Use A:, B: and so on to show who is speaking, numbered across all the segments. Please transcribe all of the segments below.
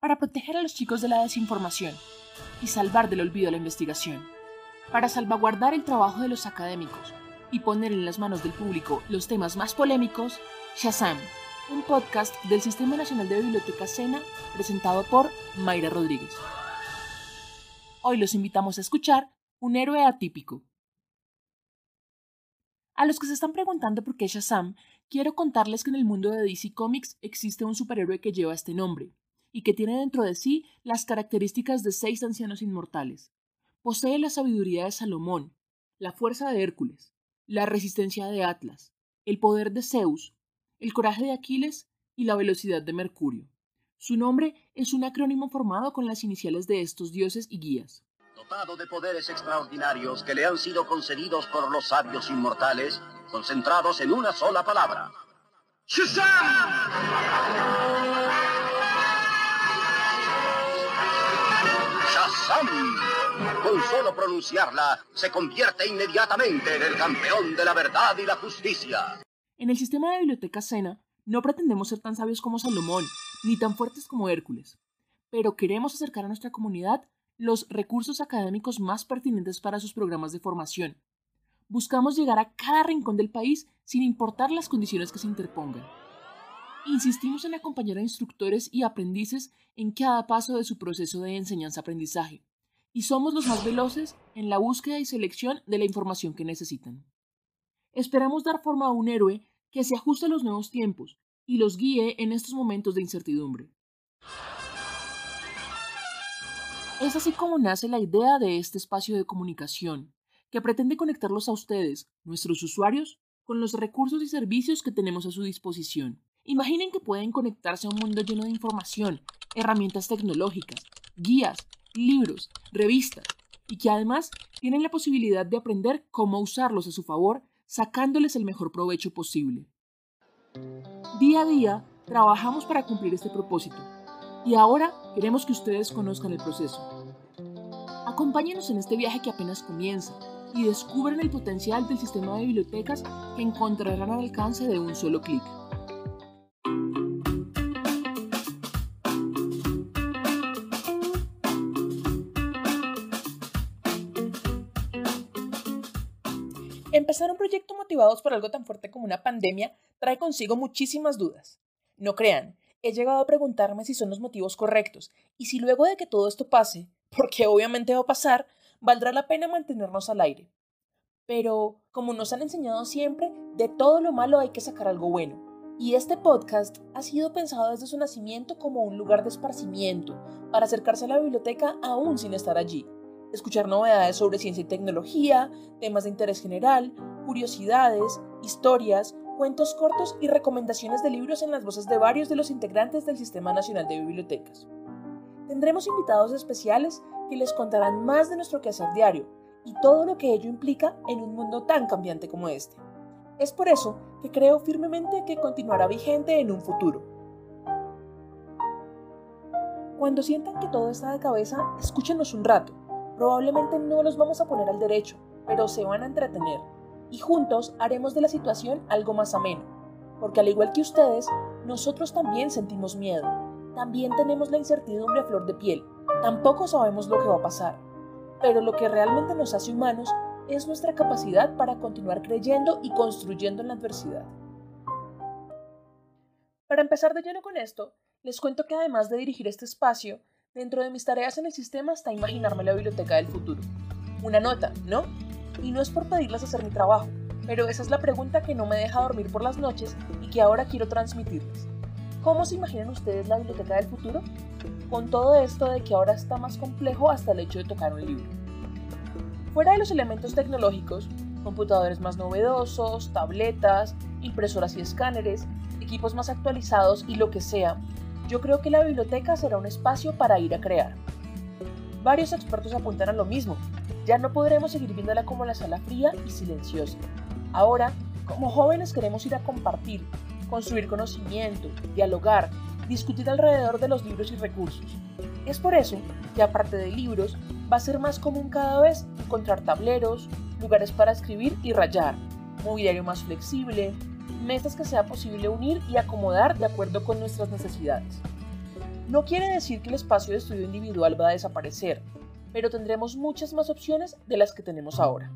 A: para proteger a los chicos de la desinformación y salvar del olvido la investigación, para salvaguardar el trabajo de los académicos y poner en las manos del público los temas más polémicos, Shazam, un podcast del Sistema Nacional de Bibliotecas Sena presentado por Mayra Rodríguez. Hoy los invitamos a escuchar Un héroe atípico. A los que se están preguntando por qué Shazam, quiero contarles que en el mundo de DC Comics existe un superhéroe que lleva este nombre, y que tiene dentro de sí las características de seis ancianos inmortales. Posee la sabiduría de Salomón, la fuerza de Hércules, la resistencia de Atlas, el poder de Zeus, el coraje de Aquiles y la velocidad de Mercurio. Su nombre es un acrónimo formado con las iniciales de estos dioses y guías.
B: Dotado de poderes extraordinarios que le han sido concedidos por los sabios inmortales, concentrados en una sola palabra. Con solo pronunciarla, se convierte inmediatamente en el campeón de la verdad y la justicia.
A: En el sistema de biblioteca Sena, no pretendemos ser tan sabios como Salomón, ni tan fuertes como Hércules, pero queremos acercar a nuestra comunidad los recursos académicos más pertinentes para sus programas de formación. Buscamos llegar a cada rincón del país sin importar las condiciones que se interpongan. Insistimos en acompañar a instructores y aprendices en cada paso de su proceso de enseñanza-aprendizaje, y somos los más veloces en la búsqueda y selección de la información que necesitan. Esperamos dar forma a un héroe que se ajuste a los nuevos tiempos y los guíe en estos momentos de incertidumbre. Es así como nace la idea de este espacio de comunicación, que pretende conectarlos a ustedes, nuestros usuarios, con los recursos y servicios que tenemos a su disposición. Imaginen que pueden conectarse a un mundo lleno de información, herramientas tecnológicas, guías, libros, revistas, y que además tienen la posibilidad de aprender cómo usarlos a su favor, sacándoles el mejor provecho posible. Día a día trabajamos para cumplir este propósito, y ahora queremos que ustedes conozcan el proceso. Acompáñenos en este viaje que apenas comienza y descubran el potencial del sistema de bibliotecas que encontrarán al alcance de un solo clic. Empezar un proyecto motivados por algo tan fuerte como una pandemia trae consigo muchísimas dudas. No crean, he llegado a preguntarme si son los motivos correctos y si luego de que todo esto pase, porque obviamente va a pasar, valdrá la pena mantenernos al aire. Pero, como nos han enseñado siempre, de todo lo malo hay que sacar algo bueno. Y este podcast ha sido pensado desde su nacimiento como un lugar de esparcimiento, para acercarse a la biblioteca aún sin estar allí escuchar novedades sobre ciencia y tecnología, temas de interés general, curiosidades, historias, cuentos cortos y recomendaciones de libros en las voces de varios de los integrantes del Sistema Nacional de Bibliotecas. Tendremos invitados especiales que les contarán más de nuestro quehacer diario y todo lo que ello implica en un mundo tan cambiante como este. Es por eso que creo firmemente que continuará vigente en un futuro. Cuando sientan que todo está de cabeza, escúchenos un rato Probablemente no los vamos a poner al derecho, pero se van a entretener. Y juntos haremos de la situación algo más ameno. Porque al igual que ustedes, nosotros también sentimos miedo. También tenemos la incertidumbre a flor de piel. Tampoco sabemos lo que va a pasar. Pero lo que realmente nos hace humanos es nuestra capacidad para continuar creyendo y construyendo en la adversidad. Para empezar de lleno con esto, les cuento que además de dirigir este espacio, Dentro de mis tareas en el sistema está imaginarme la biblioteca del futuro. Una nota, ¿no? Y no es por pedirles hacer mi trabajo, pero esa es la pregunta que no me deja dormir por las noches y que ahora quiero transmitirles. ¿Cómo se imaginan ustedes la biblioteca del futuro? Con todo esto de que ahora está más complejo hasta el hecho de tocar un libro. Fuera de los elementos tecnológicos, computadores más novedosos, tabletas, impresoras y escáneres, equipos más actualizados y lo que sea, yo creo que la biblioteca será un espacio para ir a crear. Varios expertos apuntan a lo mismo. Ya no podremos seguir viéndola como la sala fría y silenciosa. Ahora, como jóvenes queremos ir a compartir, construir conocimiento, dialogar, discutir alrededor de los libros y recursos. Es por eso que aparte de libros, va a ser más común cada vez encontrar tableros, lugares para escribir y rayar, mobiliario más flexible, mesas que sea posible unir y acomodar de acuerdo con nuestras necesidades. No quiere decir que el espacio de estudio individual va a desaparecer, pero tendremos muchas más opciones de las que tenemos ahora.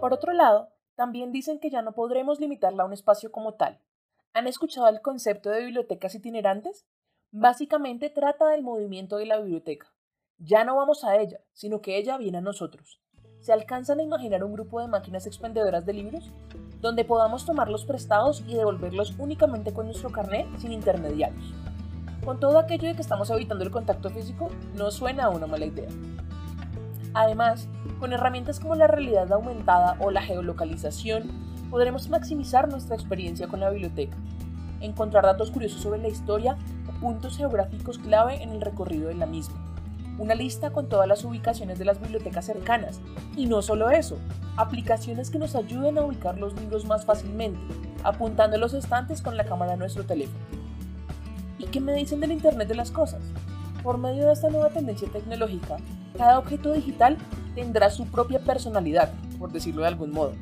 A: Por otro lado, también dicen que ya no podremos limitarla a un espacio como tal. ¿Han escuchado el concepto de bibliotecas itinerantes? Básicamente trata del movimiento de la biblioteca. Ya no vamos a ella, sino que ella viene a nosotros. ¿Se alcanzan a imaginar un grupo de máquinas expendedoras de libros? Donde podamos tomarlos prestados y devolverlos únicamente con nuestro carnet sin intermediarios. Con todo aquello de que estamos evitando el contacto físico, no suena a una mala idea. Además, con herramientas como la realidad aumentada o la geolocalización, podremos maximizar nuestra experiencia con la biblioteca, encontrar datos curiosos sobre la historia o puntos geográficos clave en el recorrido de la misma, una lista con todas las ubicaciones de las bibliotecas cercanas, y no solo eso, aplicaciones que nos ayuden a ubicar los libros más fácilmente, apuntando los estantes con la cámara de nuestro teléfono. ¿Y qué me dicen del Internet de las Cosas? Por medio de esta nueva tendencia tecnológica, cada objeto digital tendrá su propia personalidad, por decirlo de algún modo,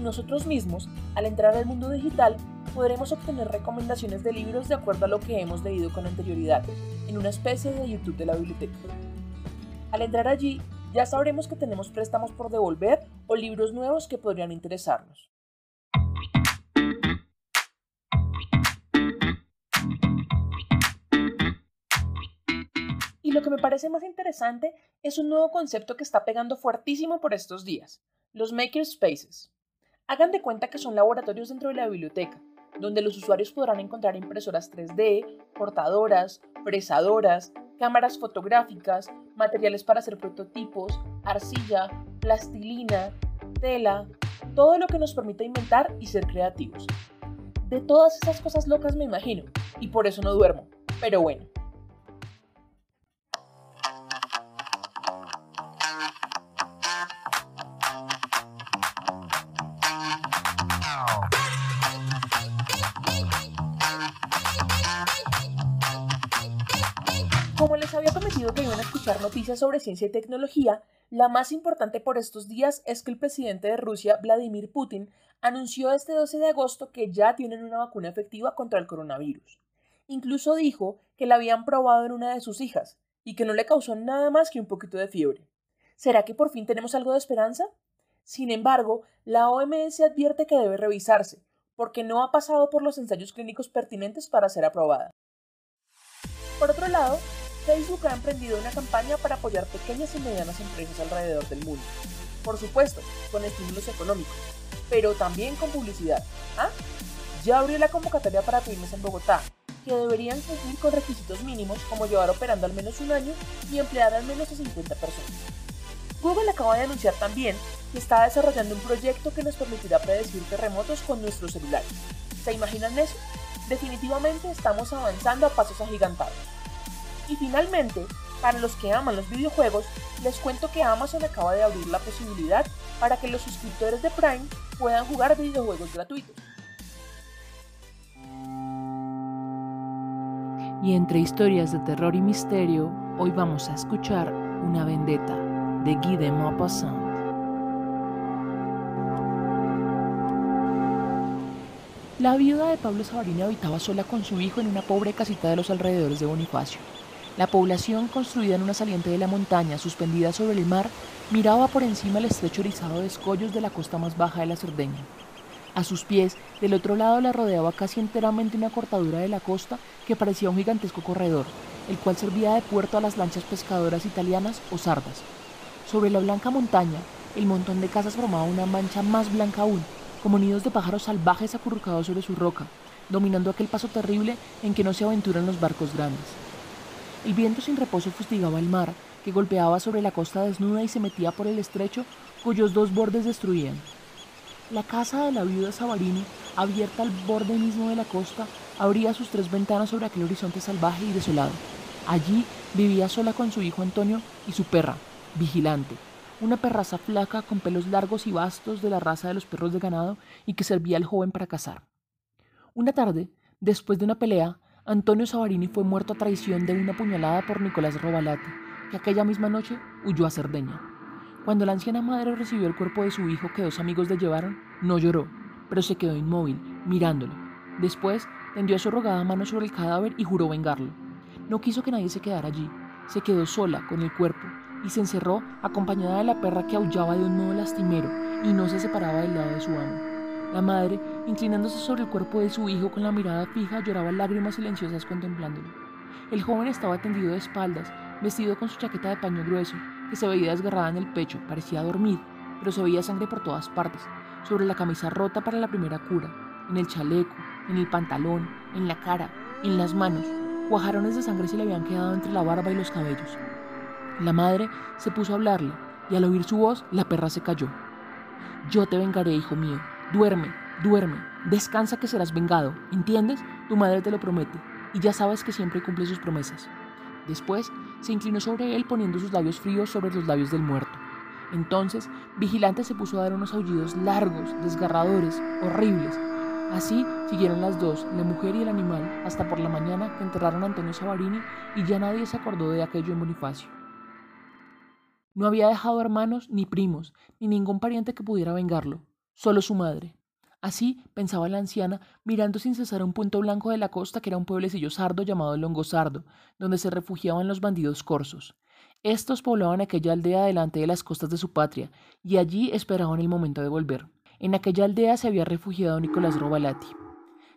A: y nosotros mismos, al entrar al mundo digital, podremos obtener recomendaciones de libros de acuerdo a lo que hemos leído con anterioridad, en una especie de YouTube de la biblioteca. Al entrar allí, ya sabremos que tenemos préstamos por devolver o libros nuevos que podrían interesarnos. Y lo que me parece más interesante es un nuevo concepto que está pegando fuertísimo por estos días, los makerspaces. Hagan de cuenta que son laboratorios dentro de la biblioteca, donde los usuarios podrán encontrar impresoras 3D, portadoras, presadoras, cámaras fotográficas, materiales para hacer prototipos, arcilla, plastilina, tela, todo lo que nos permite inventar y ser creativos. De todas esas cosas locas me imagino, y por eso no duermo, pero bueno. Noticias sobre ciencia y tecnología, la más importante por estos días es que el presidente de Rusia, Vladimir Putin, anunció este 12 de agosto que ya tienen una vacuna efectiva contra el coronavirus. Incluso dijo que la habían probado en una de sus hijas y que no le causó nada más que un poquito de fiebre. ¿Será que por fin tenemos algo de esperanza? Sin embargo, la OMS advierte que debe revisarse, porque no ha pasado por los ensayos clínicos pertinentes para ser aprobada. Por otro lado, Facebook ha emprendido una campaña para apoyar pequeñas y medianas empresas alrededor del mundo. Por supuesto, con estímulos económicos, pero también con publicidad. ¿Ah? Ya abrió la convocatoria para pymes en Bogotá, que deberían cumplir con requisitos mínimos como llevar operando al menos un año y emplear al menos a 50 personas. Google acaba de anunciar también que está desarrollando un proyecto que nos permitirá predecir terremotos con nuestros celulares. ¿Se imaginan eso? Definitivamente estamos avanzando a pasos agigantados. Y finalmente, para los que aman los videojuegos, les cuento que Amazon acaba de abrir la posibilidad para que los suscriptores de Prime puedan jugar videojuegos gratuitos.
C: Y entre historias de terror y misterio, hoy vamos a escuchar Una vendetta de Guy de Maupassant. La viuda de Pablo Sabarini habitaba sola con su hijo en una pobre casita de los alrededores de Bonifacio. La población, construida en una saliente de la montaña, suspendida sobre el mar, miraba por encima el estrecho erizado de escollos de la costa más baja de la Cerdeña. A sus pies, del otro lado, la rodeaba casi enteramente una cortadura de la costa que parecía un gigantesco corredor, el cual servía de puerto a las lanchas pescadoras italianas o sardas. Sobre la blanca montaña, el montón de casas formaba una mancha más blanca aún, como nidos de pájaros salvajes acurrucados sobre su roca, dominando aquel paso terrible en que no se aventuran los barcos grandes. El viento sin reposo fustigaba el mar, que golpeaba sobre la costa desnuda y se metía por el estrecho cuyos dos bordes destruían. La casa de la viuda Savarini, abierta al borde mismo de la costa, abría sus tres ventanas sobre aquel horizonte salvaje y desolado. Allí vivía sola con su hijo Antonio y su perra, vigilante, una perraza flaca con pelos largos y vastos de la raza de los perros de ganado y que servía al joven para cazar. Una tarde, después de una pelea, Antonio Savarini fue muerto a traición de una puñalada por Nicolás Robalate,
A: que aquella misma noche huyó a Cerdeña. Cuando la anciana madre recibió el cuerpo de su hijo que dos amigos le llevaron, no lloró, pero se quedó inmóvil, mirándolo. Después tendió su rogada mano sobre el cadáver y juró vengarlo. No quiso que nadie se quedara allí. Se quedó sola con el cuerpo y se encerró acompañada de la perra que aullaba de un modo lastimero y no se separaba del lado de su amo. La madre, inclinándose sobre el cuerpo de su hijo con la mirada fija, lloraba lágrimas silenciosas contemplándolo. El joven estaba tendido de espaldas, vestido con su chaqueta de paño grueso, que se veía desgarrada en el pecho, parecía dormir, pero se veía sangre por todas partes, sobre la camisa rota para la primera cura, en el chaleco, en el pantalón, en la cara, en las manos. Guajarones de sangre se le habían quedado entre la barba y los cabellos. La madre se puso a hablarle, y al oír su voz, la perra se cayó. Yo te vengaré, hijo mío. Duerme, duerme. Descansa que serás vengado. ¿Entiendes? Tu madre te lo promete. Y ya sabes que siempre cumple sus promesas. Después se inclinó sobre él poniendo sus labios fríos sobre los labios del muerto. Entonces, Vigilante se puso a dar unos aullidos largos, desgarradores, horribles. Así siguieron las dos, la mujer y el animal, hasta por la mañana que enterraron a Antonio Savarini y ya nadie se acordó de aquello en Bonifacio. No había dejado hermanos ni primos, ni ningún pariente que pudiera vengarlo, solo su madre. Así pensaba la anciana, mirando sin cesar un punto blanco de la costa que era un pueblecillo sardo llamado Longosardo, donde se refugiaban los bandidos corsos. Estos poblaban aquella aldea delante de las costas de su patria, y allí esperaban el momento de volver. En aquella aldea se había refugiado Nicolás Robalati.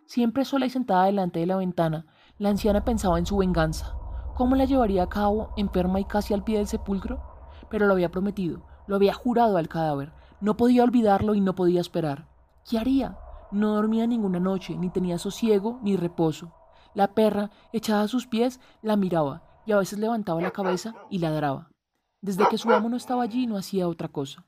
A: Siempre sola y sentada delante de la ventana, la anciana pensaba en su venganza. ¿Cómo la llevaría a cabo, enferma y casi al pie del sepulcro? pero lo había prometido, lo había jurado al cadáver. No podía olvidarlo y no podía esperar. ¿Qué haría? No dormía ninguna noche, ni tenía sosiego ni reposo. La perra, echada a sus pies, la miraba y a veces levantaba la cabeza y ladraba. Desde que su amo no estaba allí no hacía otra cosa.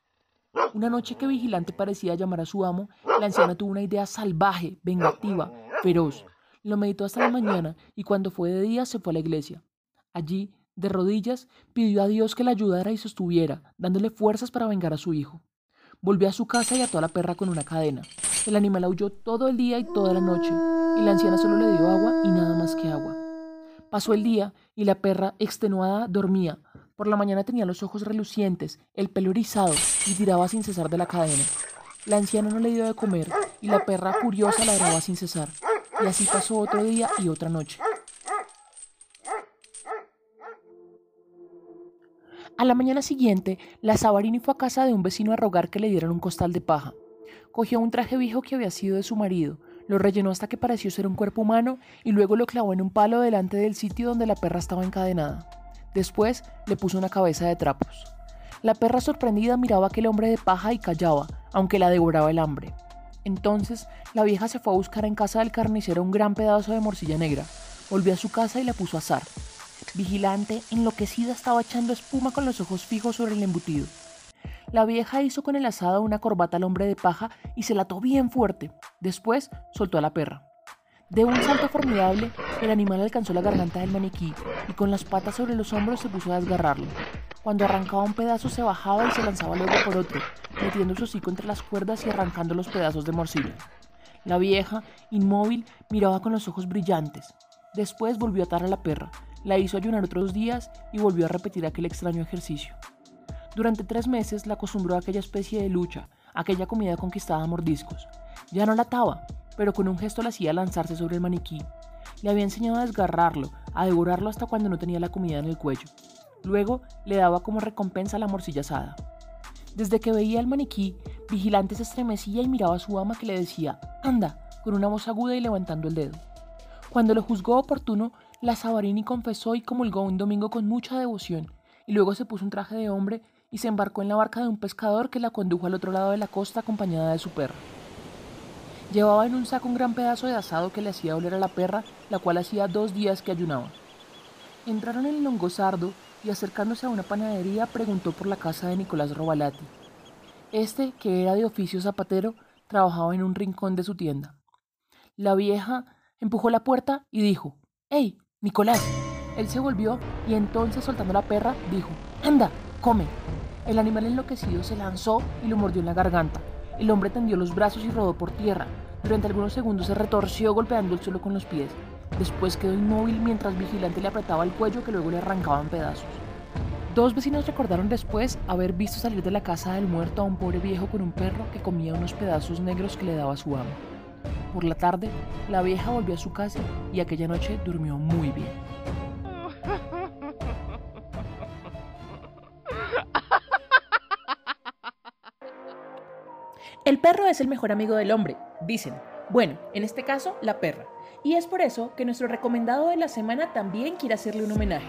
A: Una noche que Vigilante parecía llamar a su amo, la anciana tuvo una idea salvaje, vengativa, feroz. Lo meditó hasta la mañana y cuando fue de día se fue a la iglesia. Allí de rodillas, pidió a Dios que la ayudara y sostuviera, dándole fuerzas para vengar a su hijo. Volvió a su casa y ató a la perra con una cadena. El animal aulló todo el día y toda la noche, y la anciana solo le dio agua y nada más que agua. Pasó el día y la perra, extenuada, dormía. Por la mañana tenía los ojos relucientes, el pelo erizado y tiraba sin cesar de la cadena. La anciana no le dio de comer y la perra furiosa ladraba sin cesar. Y así pasó otro día y otra noche. A la mañana siguiente, la Sabarini fue a casa de un vecino a rogar que le dieran un costal de paja. Cogió un traje viejo que había sido de su marido, lo rellenó hasta que pareció ser un cuerpo humano y luego lo clavó en un palo delante del sitio donde la perra estaba encadenada. Después le puso una cabeza de trapos. La perra sorprendida miraba a aquel hombre de paja y callaba, aunque la devoraba el hambre. Entonces la vieja se fue a buscar en casa del carnicero un gran pedazo de morcilla negra. Volvió a su casa y la puso a asar. Vigilante, enloquecida, estaba echando espuma con los ojos fijos sobre el embutido. La vieja hizo con el asado una corbata al hombre de paja y se la ató bien fuerte. Después soltó a la perra. De un salto formidable, el animal alcanzó la garganta del maniquí y con las patas sobre los hombros se puso a desgarrarlo. Cuando arrancaba un pedazo se bajaba y se lanzaba luego por otro, metiendo su hocico entre las cuerdas y arrancando los pedazos de morcilla. La vieja, inmóvil, miraba con los ojos brillantes. Después volvió a atar a la perra, la hizo ayunar otros días y volvió a repetir aquel extraño ejercicio. Durante tres meses la acostumbró a aquella especie de lucha, aquella comida conquistada a mordiscos. Ya no la ataba, pero con un gesto la hacía lanzarse sobre el maniquí. Le había enseñado a desgarrarlo, a devorarlo hasta cuando no tenía la comida en el cuello. Luego le daba como recompensa la morcilla asada. Desde que veía el maniquí, Vigilante se estremecía y miraba a su ama que le decía, anda, con una voz aguda y levantando el dedo. Cuando lo juzgó oportuno, la Sabarini confesó y comulgó un domingo con mucha devoción, y luego se puso un traje de hombre y se embarcó en la barca de un pescador que la condujo al otro lado de la costa acompañada de su perra. Llevaba en un saco un gran pedazo de asado que le hacía oler a la perra, la cual hacía dos días que ayunaba. Entraron en el Longosardo y acercándose a una panadería preguntó por la casa de Nicolás Robalati. Este, que era de oficio zapatero, trabajaba en un rincón de su tienda. La vieja empujó la puerta y dijo, ¡Ey! Nicolás. Él se volvió y entonces soltando la perra dijo, anda, come. El animal enloquecido se lanzó y lo mordió en la garganta. El hombre tendió los brazos y rodó por tierra. Durante algunos segundos se retorció golpeando el suelo con los pies. Después quedó inmóvil mientras Vigilante le apretaba el cuello que luego le arrancaban pedazos.
C: Dos vecinos recordaron después haber visto salir de la casa del muerto a un pobre viejo con un perro que comía unos pedazos negros que le daba su amo. Por la tarde, la vieja volvió a su casa y aquella noche durmió muy bien.
A: El perro es el mejor amigo del hombre, dicen. Bueno, en este caso, la perra. Y es por eso que nuestro recomendado de la semana también quiere hacerle un homenaje.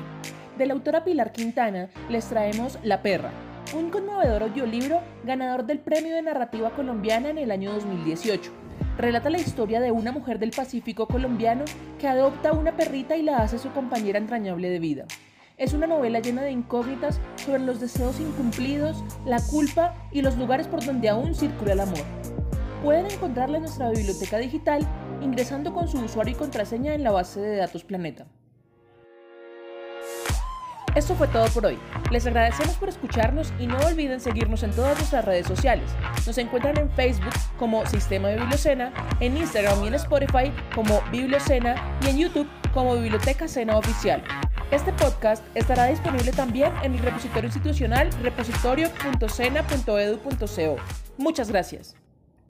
A: De la autora Pilar Quintana les traemos La perra, un conmovedor audiolibro ganador del Premio de Narrativa Colombiana en el año 2018. Relata la historia de una mujer del Pacífico colombiano que adopta una perrita y la hace su compañera entrañable de vida. Es una novela llena de incógnitas sobre los deseos incumplidos, la culpa y los lugares por donde aún circula el amor. Pueden encontrarla en nuestra biblioteca digital ingresando con su usuario y contraseña en la base de datos Planeta. Esto fue todo por hoy. Les agradecemos por escucharnos y no olviden seguirnos en todas nuestras redes sociales. Nos encuentran en Facebook como Sistema de Bibliocena, en Instagram y en Spotify como Bibliocena y en YouTube como Biblioteca Cena Oficial. Este podcast estará disponible también en el repositorio institucional repositorio.cena.edu.co. Muchas gracias.